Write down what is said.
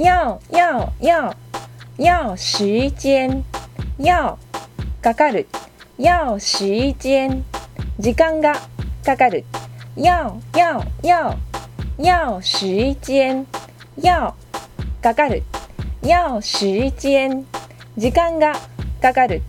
要要要要時間要かかる要時間時間がかかる要要要要時間要かかる要時間時間がかかる